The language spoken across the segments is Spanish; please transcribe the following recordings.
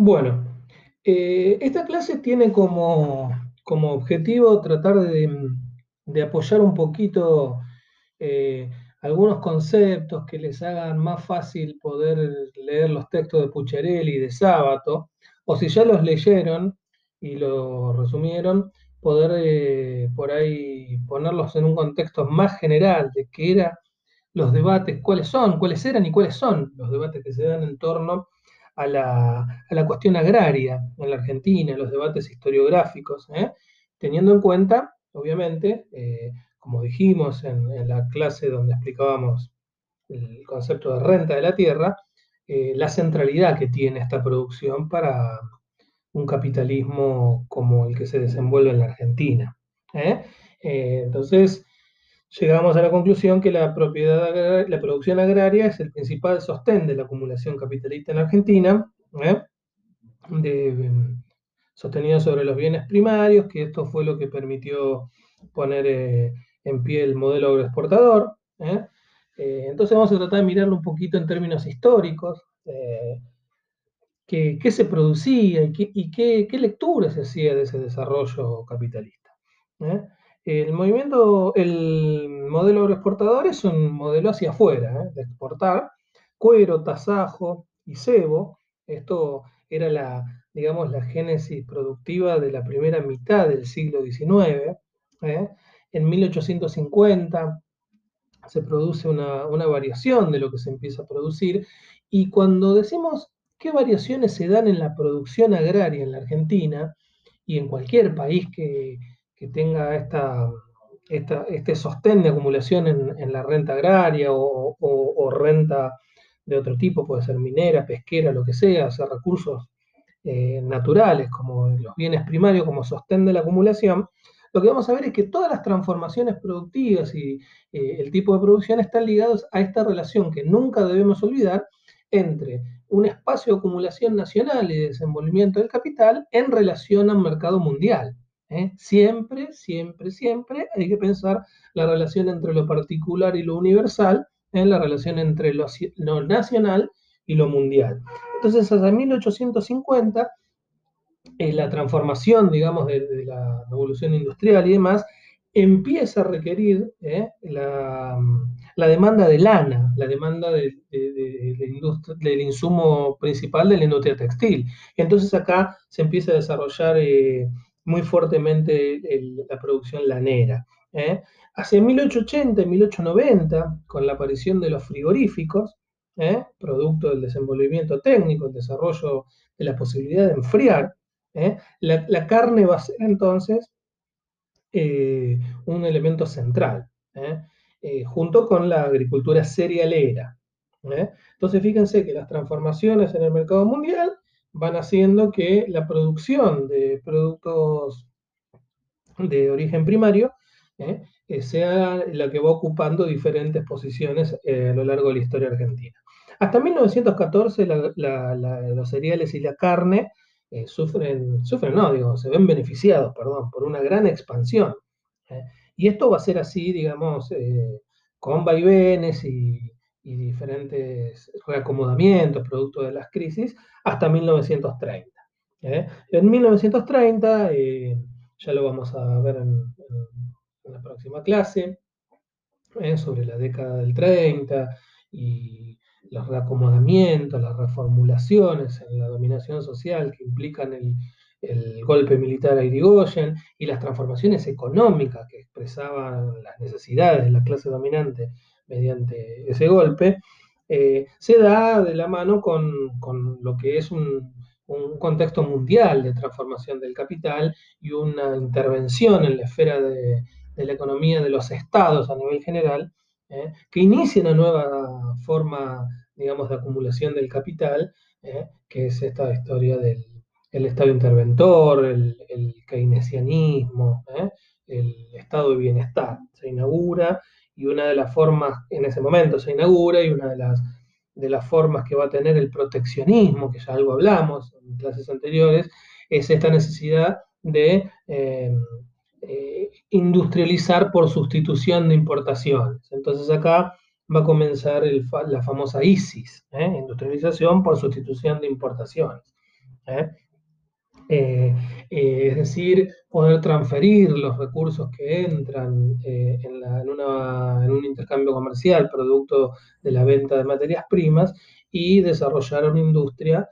Bueno, eh, esta clase tiene como, como objetivo tratar de, de, apoyar un poquito eh, algunos conceptos que les hagan más fácil poder leer los textos de Pucharelli y de Sábato, o si ya los leyeron y los resumieron, poder eh, por ahí ponerlos en un contexto más general de qué eran los debates, cuáles son, cuáles eran y cuáles son los debates que se dan en torno a la, cuestión agraria en la Argentina, los debates historiográficos, ¿eh? teniendo en cuenta, obviamente, eh, como dijimos en, la clase donde explicábamos el concepto de renta de la tierra, la centralidad que tiene esta producción para, un capitalismo como el que se desenvuelve en la Argentina. ¿eh? Eh, entonces, llegamos a la conclusión que la, propiedad, la producción agraria es el principal sostén de la acumulación capitalista en Argentina, ¿eh? sostenido sobre los bienes primarios, que esto fue lo que permitió poner en pie el modelo agroexportador. entonces vamos a tratar de mirarlo un poquito en términos históricos qué, se producía y, qué, qué, lectura se hacía de ese desarrollo capitalista. El movimiento, el modelo agroexportador es un modelo hacia afuera, ¿eh? de exportar cuero, tasajo y cebo. Esto era la, digamos, la génesis productiva de la primera mitad del siglo XIX. ¿eh? En 1850 se produce una, una, variación de lo que se empieza a producir y cuando decimos qué variaciones se dan en la producción agraria en la Argentina y en cualquier país que, tenga esta, este sostén de acumulación en, la renta agraria o, renta de otro tipo, puede ser minera, pesquera, lo que sea, o sea, recursos eh, naturales como los bienes primarios como sostén de la acumulación, lo que vamos a ver es que todas las transformaciones productivas y eh, el tipo de producción están ligados a esta relación que nunca debemos olvidar entre un espacio de acumulación nacional y de desenvolvimiento del capital en relación al mercado mundial. ¿Eh? Siempre, siempre, siempre hay que pensar la relación entre lo particular y lo universal, ¿eh? la relación entre lo, nacional y lo mundial. Entonces, hasta 1850, eh, la transformación, digamos, de, la revolución industrial y demás, empieza a requerir la, la demanda de lana, la demanda del insumo principal de la industria textil. Entonces acá se empieza a desarrollar eh, muy fuertemente la producción lanera. ¿eh? Hacia 1880 y 1890, con la aparición de los frigoríficos, ¿eh? producto del desenvolvimiento técnico, el desarrollo de la posibilidad de enfriar, la, la, carne va a ser entonces un elemento central. Eh, junto con la agricultura cerealera. ¿eh? Entonces, fíjense que las transformaciones en el mercado mundial van haciendo que la producción de productos de origen primario ¿eh? sea la que va ocupando diferentes posiciones a lo largo de la historia argentina. Hasta 1914 los cereales y la carne sufren, sufren, no, digo, se ven beneficiados, perdón, por una gran expansión. Y esto va a ser así, digamos, eh, con vaivenes y, diferentes reacomodamientos producto de las crisis hasta 1930. ¿eh? En 1930, eh, ya lo vamos a ver en, la próxima clase, sobre la década del 30 y los reacomodamientos, las reformulaciones en la dominación social que implican el, el golpe militar a Irigoyen y las transformaciones económicas que expresaban las necesidades de la clase dominante mediante ese golpe, eh, se da de la mano con, lo que es un, contexto mundial de transformación del capital y una intervención en la esfera de, la economía de los estados a nivel general, eh, que inicia una nueva forma, digamos, de acumulación del capital, eh, que es esta historia del, el Estado interventor, el, keynesianismo, ¿eh? el estado de bienestar. Se inaugura y una de las formas, en ese momento se inaugura y una de las, de las formas que va a tener el proteccionismo, que ya algo hablamos en clases anteriores, es esta necesidad de eh, eh, industrializar por sustitución de importaciones. Entonces acá va a comenzar la famosa ISIS, industrialización por sustitución de importaciones. Es decir, poder transferir los recursos que entran en, un intercambio comercial producto de la venta de materias primas y desarrollar una industria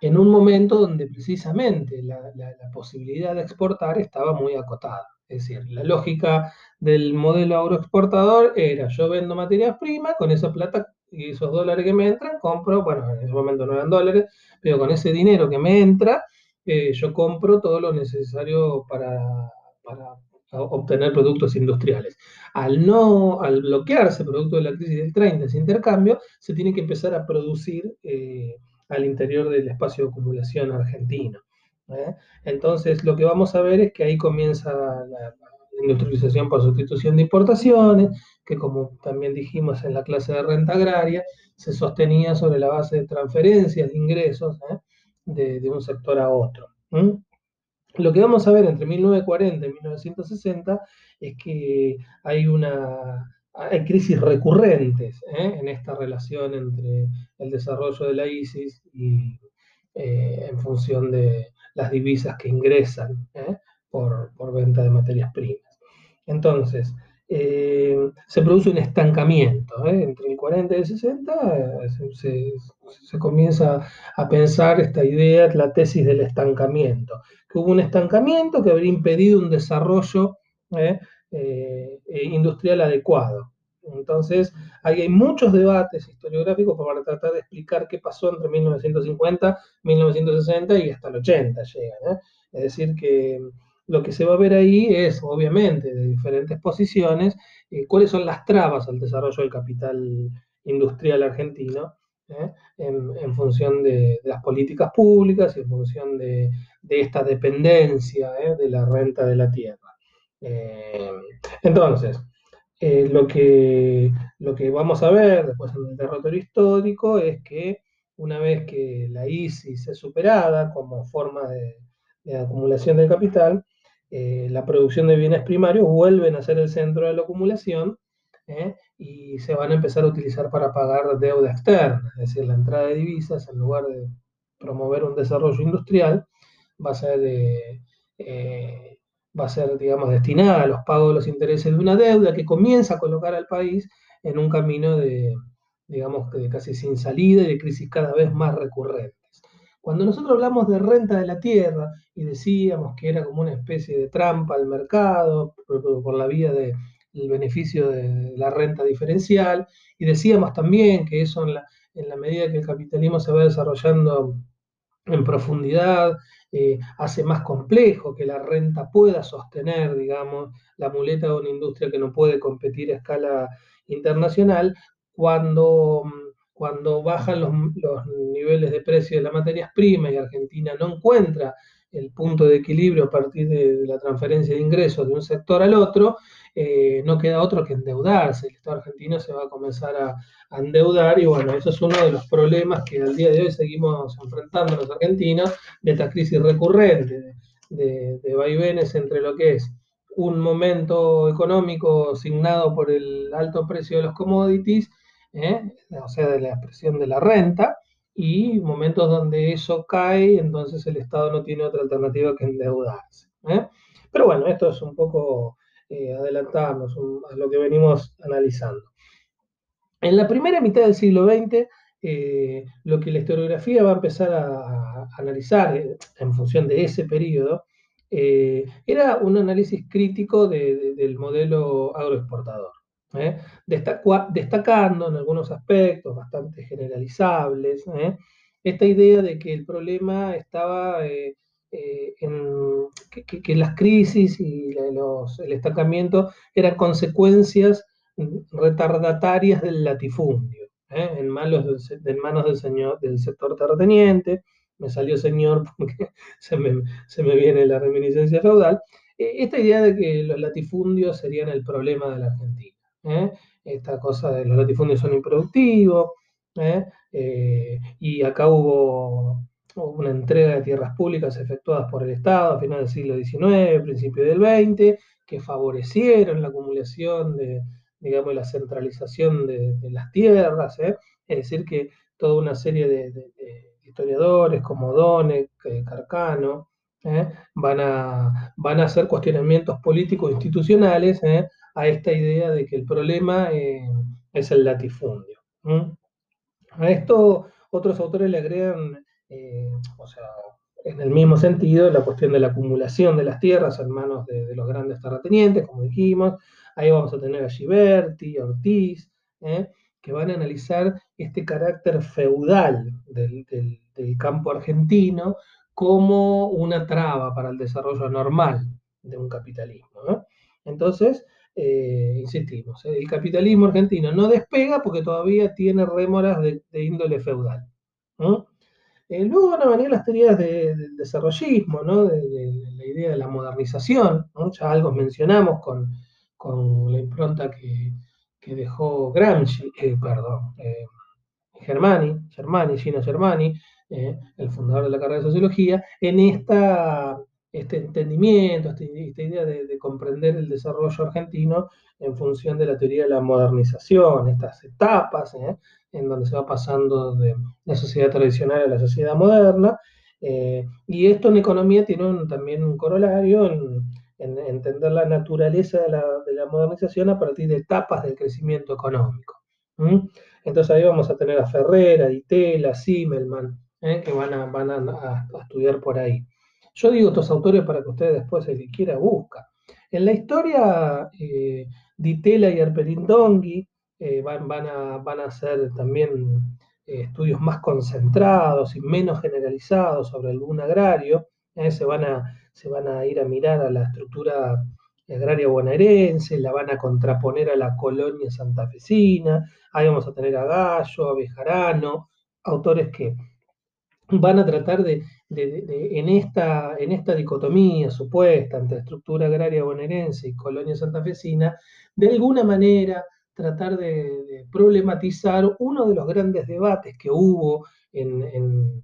en un momento donde precisamente la, posibilidad de exportar estaba muy acotada. Es decir, la lógica del modelo agroexportador era yo vendo materias primas, con esa plata y esos dólares que me entran, compro, bueno, en ese momento no eran dólares, pero con ese dinero que me entra, eh, yo compro todo lo necesario para, obtener productos industriales. Al no, al bloquearse producto de la crisis del 30, ese intercambio, se tiene que empezar a producir eh, al interior del espacio de acumulación argentino. ¿eh? Entonces, lo que vamos a ver es que ahí comienza la industrialización por sustitución de importaciones, que como también dijimos en la clase de renta agraria, se sostenía sobre la base de transferencias de ingresos ¿eh? de, un sector a otro. Lo que vamos a ver entre 1940 y 1960 es que hay una hay crisis recurrentes ¿eh? en esta relación entre el desarrollo de la ISIS y eh, en función de las divisas que ingresan ¿eh? por, venta de materias primas. Entonces, se produce un estancamiento. Entre el 40 y el 60 se, comienza a pensar esta idea, la tesis del estancamiento, que hubo un estancamiento que habría impedido un desarrollo eh, eh, industrial adecuado. Entonces, ahí hay muchos debates historiográficos para tratar de explicar qué pasó entre 1950, 1960 y hasta el 80 llegan. ¿eh? Es decir, que lo que se va a ver ahí es, obviamente, de diferentes posiciones, cuáles son las trabas al desarrollo del capital industrial argentino, en, función de, las políticas públicas y en función de, de esta dependencia de la renta de la tierra. Eh, entonces, eh, lo, que, lo que vamos a ver después en el territorio histórico es que una vez que la ISIS es superada como forma de, acumulación de capital, eh, la producción de bienes primarios vuelven a ser el centro de la acumulación y se van a empezar a utilizar para pagar deuda externa, es decir, la entrada de divisas en lugar de promover un desarrollo industrial, va a ser de, va a ser, digamos, destinada a los pagos de los intereses de una deuda que comienza a colocar al país en un camino de, digamos, de casi sin salida y de crisis cada vez más recurrentes. Cuando nosotros hablamos de renta de la tierra y decíamos que era como una especie de trampa al mercado por, la vía del beneficio de la renta diferencial, y decíamos también que eso en la, medida que el capitalismo se va desarrollando en profundidad eh, hace más complejo que la renta pueda sostener, digamos, la muleta de una industria que no puede competir a escala internacional, cuando, cuando bajan los, niveles de precio de las materias primas y Argentina no encuentra el punto de equilibrio a partir de, la transferencia de ingresos de un sector al otro, eh, no queda otro que endeudarse. El Estado argentino se va a comenzar a, endeudar y bueno, eso es uno de los problemas que al día de hoy seguimos enfrentando los argentinos de esta crisis recurrente, de, de vaivenes entre lo que es un momento económico signado por el alto precio de los commodities, ¿eh? o sea, de la expresión de la renta, y momentos donde eso cae, entonces el Estado no tiene otra alternativa que endeudarse. ¿eh? Pero bueno, esto es un poco eh, adelantarnos a lo que venimos analizando. En la primera mitad del siglo XX, eh, lo que la historiografía va a empezar a, analizar en función de ese periodo era un análisis crítico del modelo agroexportador, destacando en algunos aspectos bastante generalizables esta idea de que el problema estaba eh, que, las crisis y el estancamiento eran consecuencias retardatarias del latifundio, ¿eh? en, manos del, señor, del sector terrateniente, me salió señor porque se me, se me viene la reminiscencia feudal, e, esta idea de que los latifundios serían el problema de la Argentina. ¿Eh? Esta cosa de los latifundios son improductivos, y acá hubo una entrega de tierras públicas efectuadas por el Estado a finales del siglo XIX, principio del XX, que favorecieron la acumulación de, digamos, la centralización de, las tierras, ¿eh? es decir, que toda una serie de, historiadores como Donek, Carcano, van, a, van a hacer cuestionamientos políticos institucionales a esta idea de que el problema es el latifundio. A esto otros autores le agregan, o sea, en el mismo sentido, la cuestión de la acumulación de las tierras en manos de, los grandes terratenientes, como dijimos. Ahí vamos a tener a Giberti, Ortiz, ¿eh? que van a analizar este carácter feudal del, campo argentino como una traba para el desarrollo normal de un capitalismo. Entonces, eh, insistimos, ¿eh? el capitalismo argentino no despega porque todavía tiene rémoras de, índole feudal. Eh, luego van a venir las teorías del desarrollismo, de, la idea de la modernización, ya algo mencionamos con, la impronta que, dejó Gramsci, perdón, eh, Germani, Germani, Gino Germani, el fundador de la carrera de sociología, en esta, este entendimiento, este, esta idea de, comprender el desarrollo argentino en función de la teoría de la modernización, estas etapas en donde se va pasando de la sociedad tradicional a la sociedad moderna. Eh, y esto en economía tiene también un corolario en, entender la naturaleza de la, modernización a partir de etapas del crecimiento económico. Entonces ahí vamos a tener a Ferrera, Ditela, Simmelman, ¿eh? que van, a, van a, estudiar por ahí. Yo digo estos autores para que ustedes después, el que quiera, busca. En la historia, eh, Ditela y Arpelindonghi eh, van, a, van, a, hacer también eh, estudios más concentrados y menos generalizados sobre algún agrario. Eh, se, van a, se van a ir a mirar a la estructura agraria bonaerense, la van a contraponer a la colonia santafesina. Ahí vamos a tener a Gallo, a Bejarano, autores que van a tratar de, en, esta, en esta dicotomía supuesta entre estructura agraria bonaerense y colonia santafesina, de alguna manera tratar de, problematizar uno de los grandes debates que hubo en,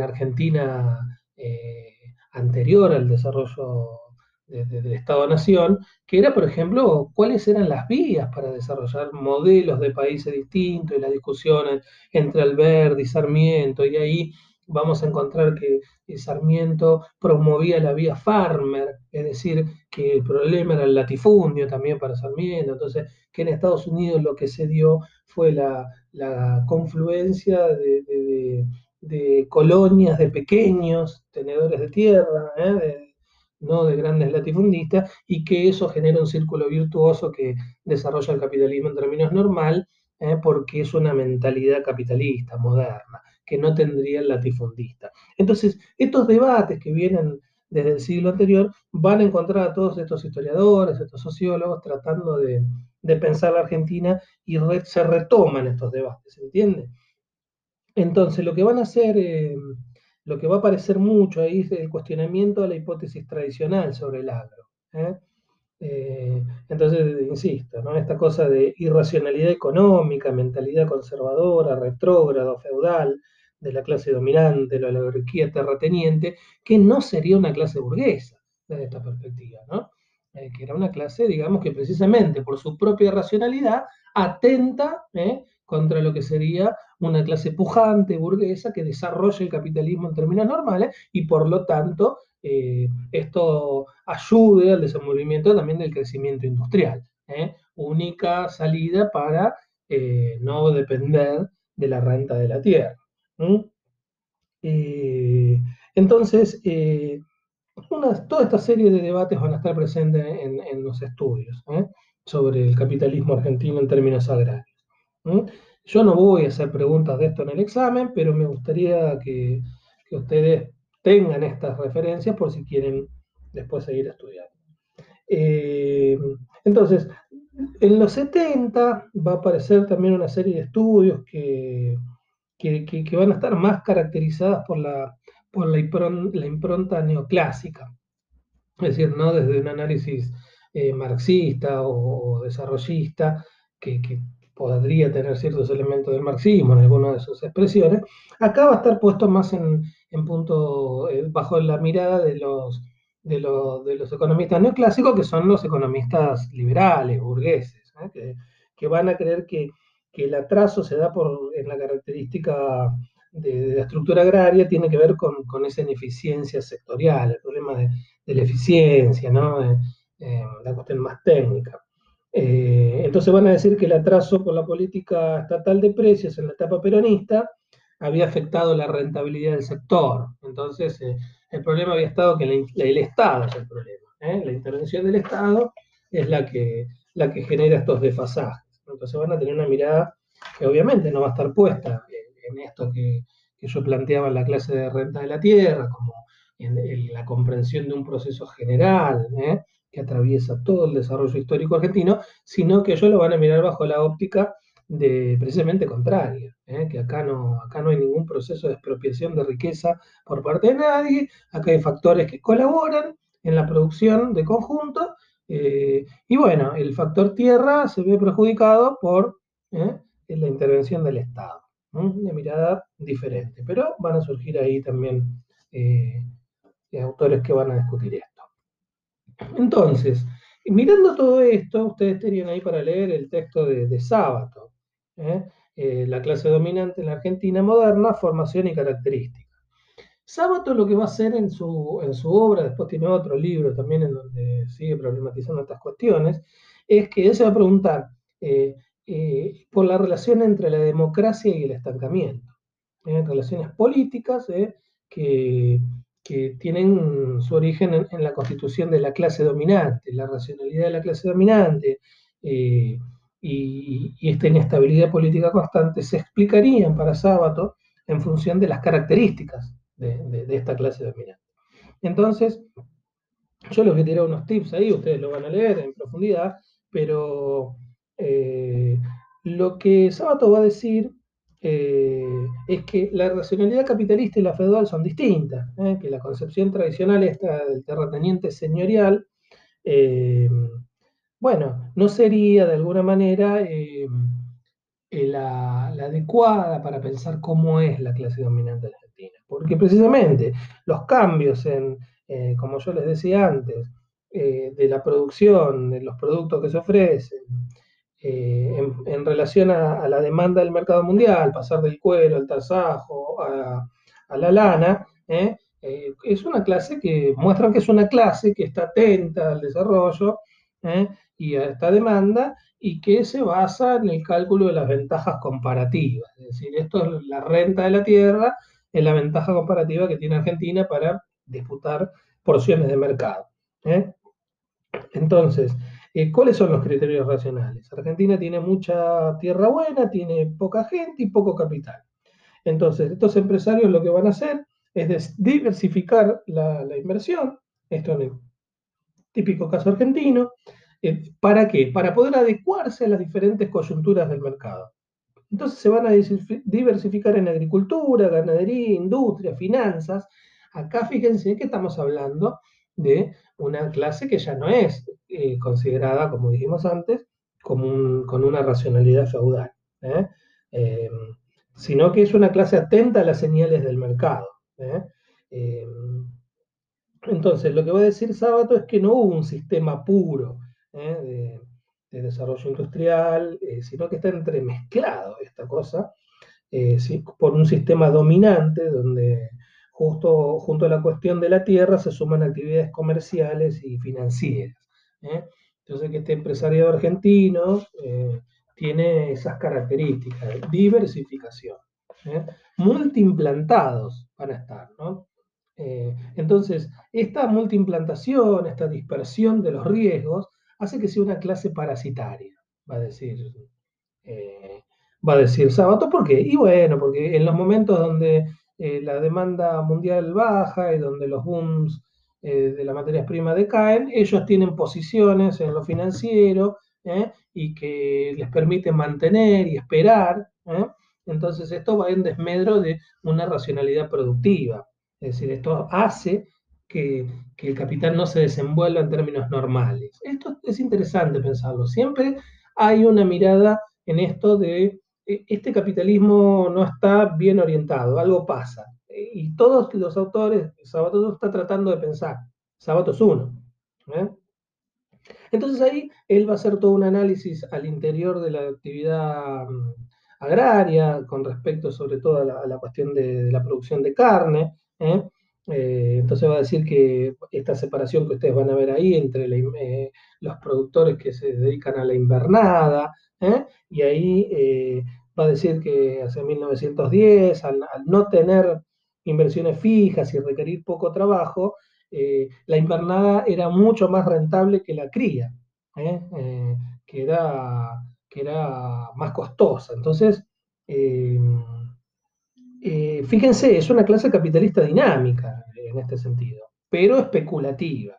Argentina eh, anterior al desarrollo del Estado-Nación, que era, por ejemplo, cuáles eran las vías para desarrollar modelos de países distintos y las discusiones entre Alberti y Sarmiento, y ahí vamos a encontrar que Sarmiento promovía la vía Farmer, es decir, que el problema era el latifundio también para Sarmiento, entonces que en Estados Unidos lo que se dio fue la, confluencia de, colonias de pequeños tenedores de tierra, ¿eh? No de grandes latifundistas, y que eso genera un círculo virtuoso que desarrolla el capitalismo en términos normal, ¿eh? porque es una mentalidad capitalista, moderna que no tendría el latifundista. Entonces, estos debates que vienen desde el siglo anterior van a encontrar a todos estos historiadores, estos sociólogos, tratando de, pensar la Argentina y se retoman estos debates, ¿entiende? Entonces, lo que van a hacer, eh, lo que va a aparecer mucho ahí es el cuestionamiento de la hipótesis tradicional sobre el agro. ¿eh? Eh, entonces, insisto, ¿no? esta cosa de irracionalidad económica, mentalidad conservadora, retrógrado, feudal, de la clase dominante, la oligarquía terrateniente, que no sería una clase burguesa desde esta perspectiva, ¿no? Eh, que era una clase, digamos, que precisamente por su propia racionalidad atenta contra lo que sería una clase pujante, burguesa, que desarrolla el capitalismo en términos normales y por lo tanto eh, esto ayude al desenvolvimiento también del crecimiento industrial. Única salida para no depender de la renta de la tierra. Eh, entonces, eh, toda esta serie de debates van a estar presentes en, los estudios ¿eh? sobre el capitalismo argentino en términos agrarios. Yo no voy a hacer preguntas de esto en el examen, pero me gustaría que, ustedes tengan estas referencias por si quieren después seguir estudiando. entonces, en los 70 va a aparecer también una serie de estudios que, que, van a estar más caracterizadas por la, por la, impronta, neoclásica, es decir, no desde un análisis eh, marxista o, desarrollista, que, podría tener ciertos elementos del marxismo en alguna de sus expresiones, acá va a estar puesto más en, punto, eh, bajo la mirada de los, de, los economistas neoclásicos, que son los economistas liberales, burgueses, ¿eh? que, van a creer que que el atraso se da por, en la característica de, la estructura agraria tiene que ver con, esa ineficiencia sectorial, el problema de, la eficiencia, ¿no? Eh, la cuestión más técnica. Eh, entonces van a decir que el atraso por la política estatal de precios en la etapa peronista había afectado la rentabilidad del sector. Entonces eh, el problema había estado que el Estado es el problema. La intervención del Estado es la que, que genera estos desfasajes. Entonces van a tener una mirada que obviamente no va a estar puesta en, esto que, yo planteaba en la clase de renta de la tierra, como en, la comprensión de un proceso general ¿eh? Que atraviesa todo el desarrollo histórico argentino, sino que ellos lo van a mirar bajo la óptica de precisamente contraria, ¿eh? que acá no, acá no hay ningún proceso de expropiación de riqueza por parte de nadie, acá hay factores que colaboran en la producción de conjunto, eh, y bueno, el factor tierra se ve perjudicado por es la intervención del Estado. Una mirada diferente, pero van a surgir ahí también eh, autores que van a discutir esto. Entonces, mirando todo esto, ustedes tenían ahí para leer el texto de, Sábato, ¿eh? Eh, la clase dominante en la Argentina moderna, formación y características. Sábato lo que va a hacer en su, en su obra, después tiene otro libro también en donde sigue problematizando estas cuestiones, es que él se va a preguntar, eh, por la relación entre la democracia y el estancamiento. relaciones políticas ¿eh? Que, tienen su origen en, la constitución de la clase dominante, la racionalidad de la clase dominante y, esta inestabilidad política constante se explicarían para Sábato en función de las características de, de esta clase dominante. Entonces, yo les voy a tirar unos tips ahí, ustedes lo van a leer en profundidad, pero eh, lo que Sábato va a decir eh, es que la racionalidad capitalista y la feudal son distintas, ¿eh? que la concepción tradicional esta del terrateniente señorial, bueno, no sería de alguna manera la, adecuada para pensar cómo es la clase dominante Argentina, porque precisamente los cambios en, como yo les decía antes, de la producción, de los productos que se ofrecen, eh, en, relación a, la demanda del mercado mundial, pasar del cuero al tasajo, a, la lana, ¿eh? Eh, es una clase que muestra que es una clase que está atenta al desarrollo y a esta demanda y que se basa en el cálculo de las ventajas comparativas. Es decir, esto es la renta de la tierra, es la ventaja comparativa que tiene Argentina para disputar porciones de mercado. Entonces, eh, ¿Cuáles son los criterios racionales? Argentina tiene mucha tierra buena, tiene poca gente y poco capital. Entonces, estos empresarios lo que van a hacer es diversificar la, inversión, esto en el típico caso argentino, eh, ¿para qué? Para poder adecuarse a las diferentes coyunturas del mercado. Entonces se van a diversificar en agricultura, ganadería, industria, finanzas. Acá fíjense que estamos hablando de una clase que ya no es eh, considerada, como dijimos antes, con una racionalidad feudal, ¿eh? em, sino que es una clase atenta a las señales del mercado. ¿eh? Em, entonces, lo que va a decir Sábato es que no hubo un sistema puro de, desarrollo industrial, sino que está entremezclado esta cosa por un sistema dominante donde justo junto a la cuestión de la tierra se suman actividades comerciales y financieras. ¿eh? Entonces, que este empresariado argentino eh, tiene esas características, diversificación. ¿eh? Multiimplantados van a estar, entonces, esta multiimplantación, esta dispersión de los riesgos, hace que sea una clase parasitaria, va a decir, va a decir Sábato. ¿Por qué? Y bueno, porque en los momentos donde eh, la demanda mundial baja y donde los booms eh, de las materias primas decaen, ellos tienen posiciones en lo financiero ¿eh? y que les permite mantener y esperar. Entonces esto va en desmedro de una racionalidad productiva. Es decir, esto hace que, que, el capital no se desenvuelva en términos normales. Esto es interesante pensarlo. Siempre hay una mirada en esto de este capitalismo no está bien orientado, algo pasa. E, y todos los autores, Sabato está tratando de pensar, Sabato es uno. ¿eh? Entonces ahí él va a hacer todo un análisis al interior de la actividad mm, agraria, con respecto sobre todo a la, cuestión de, la producción de carne. ¿eh? Eh, entonces va a decir que esta separación que ustedes van a ver ahí entre los productores que se dedican a la invernada, y ahí va a decir que hacia 1910, al, no tener inversiones fijas y requerir poco trabajo, la invernada era mucho más rentable que la cría. que era que era más costosa. Entonces, eh, eh, fíjense, es una clase capitalista dinámica en este sentido, pero especulativa.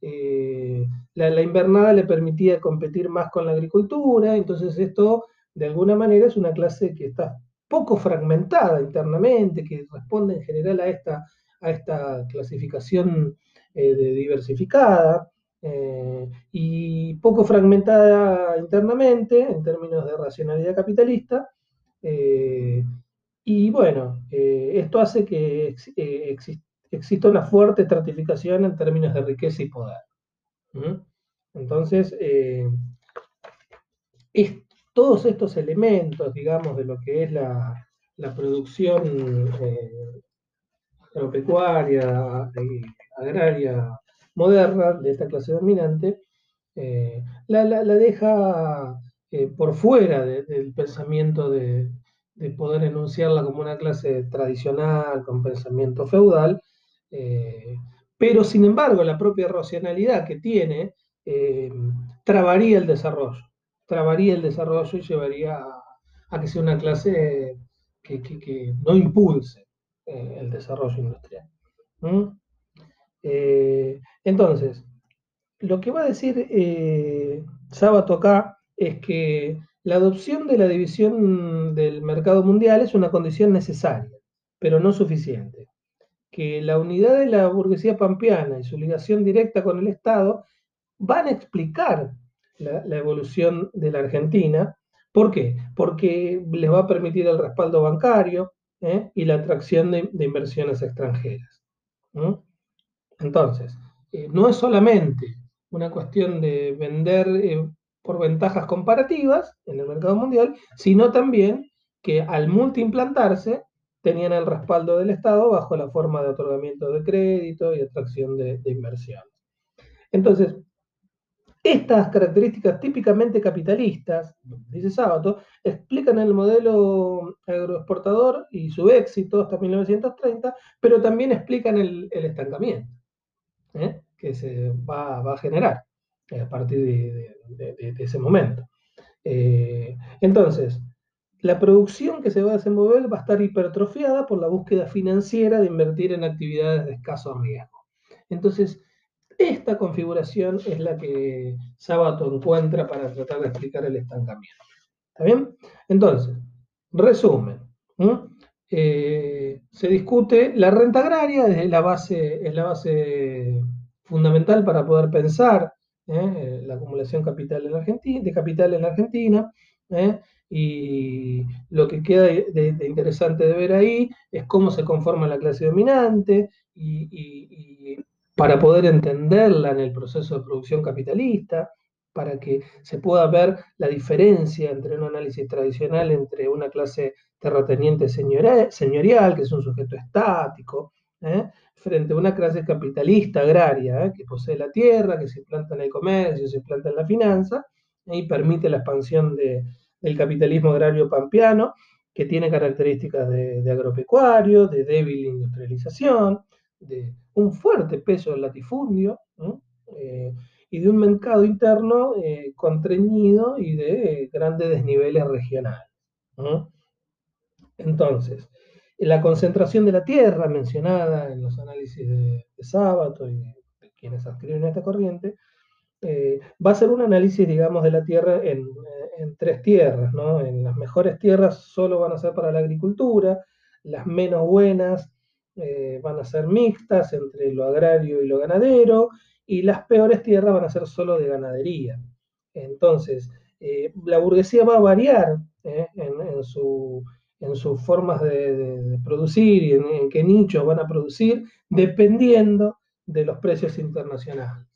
¿Eh? La, invernada le permitía competir más con la agricultura, entonces esto de alguna manera es una clase que está poco fragmentada internamente, que responde en general a esta, a esta clasificación de diversificada, eh, y poco fragmentada internamente en términos de racionalidad capitalista. Eh, y bueno, eh, esto hace que exista una fuerte estratificación en términos de riqueza y poder. Entonces, todos estos elementos, digamos, de lo que es la, la producción agropecuaria, agraria, moderna de esta clase dominante, eh, la, deja eh, por fuera del pensamiento de, poder enunciarla como una clase tradicional, con pensamiento feudal, eh, pero sin embargo la propia racionalidad que tiene trabaría el desarrollo, trabaría el desarrollo y llevaría a, que sea una clase que, no impulse el desarrollo industrial. Eh, entonces, lo que va a decir eh, Sábato acá es que la adopción de la división del mercado mundial es una condición necesaria, pero no suficiente. Que la unidad de la burguesía pampeana y su ligación directa con el Estado van a explicar la, evolución de la Argentina. ¿Por qué? Porque les va a permitir el respaldo bancario ¿eh? y la atracción de, inversiones extranjeras. Entonces, eh, no es solamente una cuestión de vender eh, por ventajas comparativas en el mercado mundial, sino también que al multiimplantarse tenían el respaldo del Estado bajo la forma de otorgamiento de crédito y atracción de, de inversiones. Entonces, estas características típicamente capitalistas, dice Sábato, explican el modelo agroexportador y su éxito hasta 1930, pero también explican el estancamiento. ¿eh? que se va, a generar eh, a partir de, ese momento. Eh, entonces, la producción que se va a desenvolver va a estar hipertrofiada por la búsqueda financiera de invertir en actividades de escaso riesgo. Entonces, esta configuración es la que Sábato encuentra para tratar de explicar el estancamiento. ¿Está bien? Entonces, resumen. Eh, se discute la renta agraria, es la base, es la base fundamental para poder pensar ¿eh? la acumulación capital en Argentina, de capital en la Argentina. ¿eh? Y lo que queda de, interesante de ver ahí es cómo se conforma la clase dominante y para poder entenderla en el proceso de producción capitalista, para que se pueda ver la diferencia entre un análisis tradicional entre una clase terrateniente señorial, que es un sujeto estático, ¿eh? frente a una clase capitalista agraria, ¿eh? que posee la tierra, que se implanta en el comercio, se implanta en la finanza, y permite la expansión del capitalismo agrario pampeano, que tiene características de, agropecuario, de débil industrialización, de un fuerte peso del latifundio, eh, y de un mercado interno eh, contrañido y de grandes desniveles regionales. Entonces, la concentración de la tierra mencionada en los análisis de, de Sábato y de quienes escriben esta corriente, eh, va a ser un análisis, digamos, de la tierra en, tres tierras, ¿no? En las mejores tierras solo van a ser para la agricultura, las menos buenas eh, van a ser mixtas entre lo agrario y lo ganadero, y las peores tierras van a ser solo de ganadería. Entonces, eh, la burguesía va a variar ¿eh? en, sus formas de, producir y en, qué nichos van a producir, dependiendo de los precios internacionales.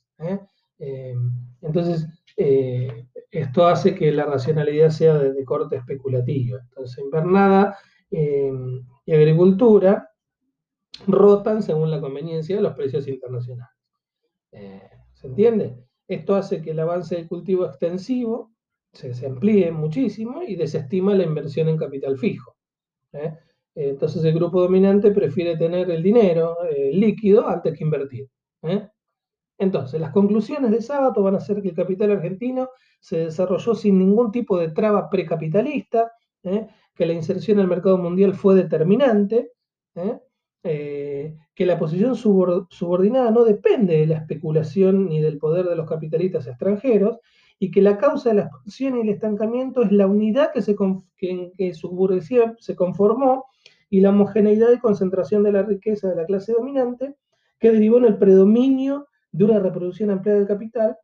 entonces, eh, esto hace que la racionalidad sea de, corte especulativo. Entonces, invernada eh, y agricultura rotan según la conveniencia de los precios internacionales. Eh, ¿Se entiende? Esto hace que el avance del cultivo extensivo se, amplíe muchísimo y desestima la inversión en capital fijo. Entonces el grupo dominante prefiere tener el dinero líquido antes que invertir. Entonces, las conclusiones de Sábato van a ser que el capital argentino se desarrolló sin ningún tipo de traba precapitalista, ¿eh? que la inserción el mercado mundial fue determinante, ¿eh? Eh, que la posición subordinada no depende de la especulación ni del poder de los capitalistas extranjeros, y que la causa de la expansión y el estancamiento es la unidad que se, en que su burguesía se conformó y la homogeneidad y concentración de la riqueza de la clase dominante, que derivó en el predominio de una reproducción ampliada del capital,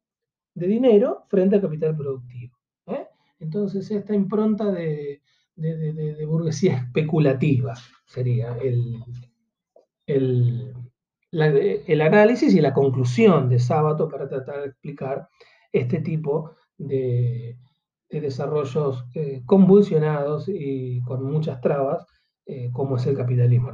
de dinero, frente al capital productivo. ¿eh? Entonces, esta impronta de, burguesía especulativa sería el, el, análisis y la conclusión de Sábato para tratar de explicar este tipo de, desarrollos eh, convulsionados y con muchas trabas, eh, como es el capitalismo.